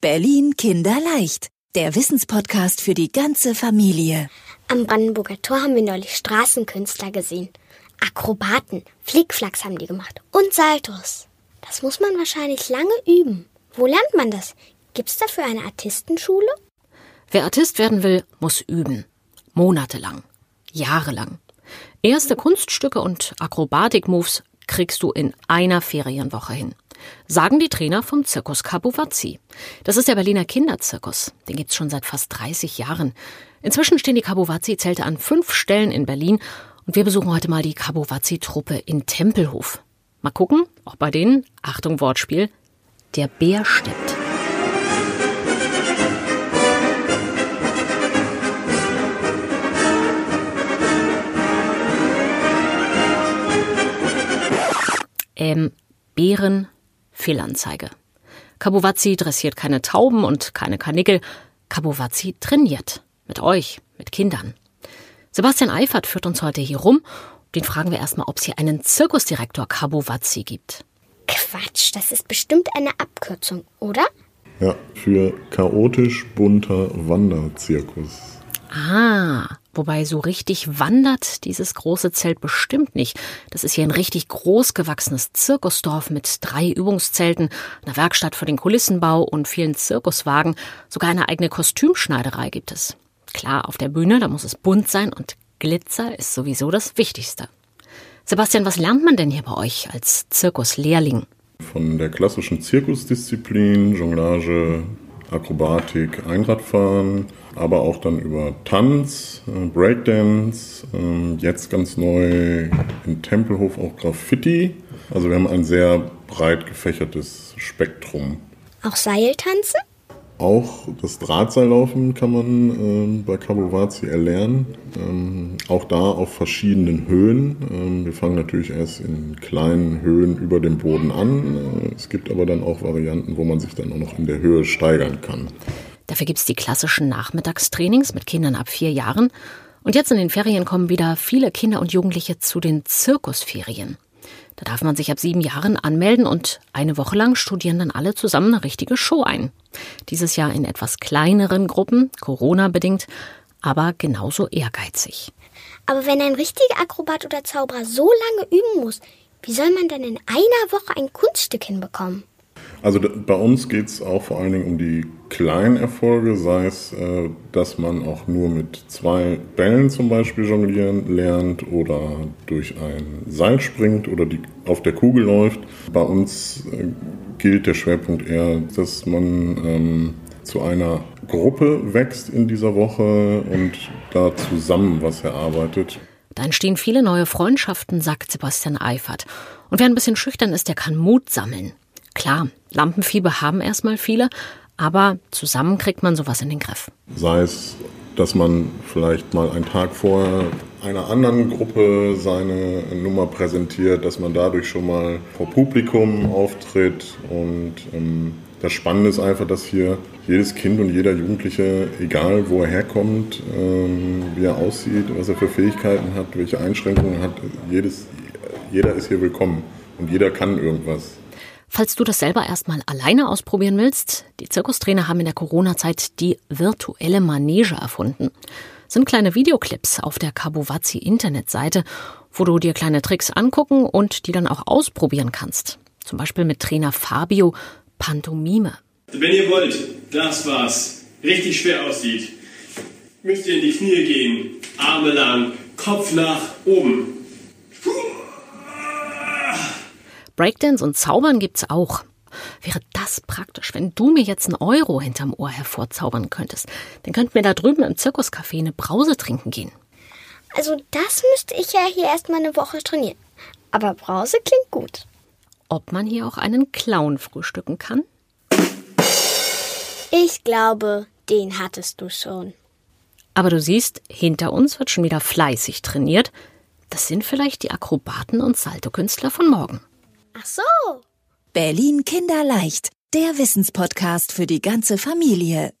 Berlin Kinderleicht, der Wissenspodcast für die ganze Familie. Am Brandenburger Tor haben wir neulich Straßenkünstler gesehen. Akrobaten, Flickflacks haben die gemacht und Saltos. Das muss man wahrscheinlich lange üben. Wo lernt man das? Gibt's dafür eine Artistenschule? Wer Artist werden will, muss üben. Monatelang. Jahrelang. Erste Kunststücke und Akrobatik-Moves kriegst du in einer Ferienwoche hin. Sagen die Trainer vom Zirkus Kabuvazzi. Das ist der Berliner Kinderzirkus. Den gibt's schon seit fast 30 Jahren. Inzwischen stehen die Kabuvazzi-Zelte an fünf Stellen in Berlin und wir besuchen heute mal die Kabuvazzi-Truppe in Tempelhof. Mal gucken, ob bei denen, Achtung Wortspiel, der Bär steppt. Ähm, Bären, Fehlanzeige. Kabuvazzi dressiert keine Tauben und keine Karnickel. Kabuvazzi trainiert. Mit euch, mit Kindern. Sebastian Eifert führt uns heute hier rum. Den fragen wir erstmal, ob es hier einen Zirkusdirektor Kabuvazzi gibt. Quatsch, das ist bestimmt eine Abkürzung, oder? Ja, für chaotisch bunter Wanderzirkus. Ah, wobei so richtig wandert dieses große Zelt bestimmt nicht. Das ist hier ein richtig groß gewachsenes Zirkusdorf mit drei Übungszelten, einer Werkstatt für den Kulissenbau und vielen Zirkuswagen. Sogar eine eigene Kostümschneiderei gibt es. Klar, auf der Bühne, da muss es bunt sein und Glitzer ist sowieso das Wichtigste. Sebastian, was lernt man denn hier bei euch als Zirkuslehrling? Von der klassischen Zirkusdisziplin, Jonglage, Akrobatik, Einradfahren, aber auch dann über Tanz, äh, Breakdance, ähm, jetzt ganz neu in Tempelhof auch Graffiti. Also wir haben ein sehr breit gefächertes Spektrum. Auch Seiltanzen? Auch das Drahtseillaufen kann man ähm, bei Kabovazzi erlernen. Ähm, auch da auf verschiedenen Höhen. Ähm, wir fangen natürlich erst in kleinen Höhen über dem Boden an. Äh, es gibt aber dann auch Varianten, wo man sich dann auch noch in der Höhe steigern kann. Dafür gibt's die klassischen Nachmittagstrainings mit Kindern ab vier Jahren. Und jetzt in den Ferien kommen wieder viele Kinder und Jugendliche zu den Zirkusferien. Da darf man sich ab sieben Jahren anmelden und eine Woche lang studieren dann alle zusammen eine richtige Show ein. Dieses Jahr in etwas kleineren Gruppen, Corona-bedingt, aber genauso ehrgeizig. Aber wenn ein richtiger Akrobat oder Zauberer so lange üben muss, wie soll man denn in einer Woche ein Kunststück hinbekommen? Also bei uns geht es auch vor allen Dingen um die kleinen Erfolge, sei es, äh, dass man auch nur mit zwei Bällen zum Beispiel jonglieren lernt oder durch ein Seil springt oder die auf der Kugel läuft. Bei uns äh, gilt der Schwerpunkt eher, dass man ähm, zu einer Gruppe wächst in dieser Woche und da zusammen was erarbeitet. Da entstehen viele neue Freundschaften, sagt Sebastian Eifert. Und wer ein bisschen schüchtern ist, der kann Mut sammeln. Klar, Lampenfieber haben erstmal viele, aber zusammen kriegt man sowas in den Griff. Sei es, dass man vielleicht mal einen Tag vorher einer anderen Gruppe seine Nummer präsentiert, dass man dadurch schon mal vor Publikum auftritt. Und ähm, das Spannende ist einfach, dass hier jedes Kind und jeder Jugendliche, egal wo er herkommt, ähm, wie er aussieht, was er für Fähigkeiten hat, welche Einschränkungen hat, jedes, jeder ist hier willkommen und jeder kann irgendwas. Falls du das selber erstmal alleine ausprobieren willst, die Zirkustrainer haben in der Corona-Zeit die virtuelle Manege erfunden. Das sind kleine Videoclips auf der Kabuvazzi Internetseite, wo du dir kleine Tricks angucken und die dann auch ausprobieren kannst. Zum Beispiel mit Trainer Fabio Pantomime. Wenn ihr wollt, das was richtig schwer aussieht, müsst ihr in die Knie gehen, Arme lang, Kopf nach oben. Breakdance und Zaubern gibt's auch. Wäre das praktisch, wenn du mir jetzt einen Euro hinterm Ohr hervorzaubern könntest? Dann könnten wir da drüben im Zirkuscafé eine Brause trinken gehen. Also das müsste ich ja hier erstmal eine Woche trainieren. Aber Brause klingt gut. Ob man hier auch einen Clown frühstücken kann? Ich glaube, den hattest du schon. Aber du siehst, hinter uns wird schon wieder fleißig trainiert. Das sind vielleicht die Akrobaten und Saltokünstler von morgen. Ach so. Berlin Kinderleicht, der Wissenspodcast für die ganze Familie.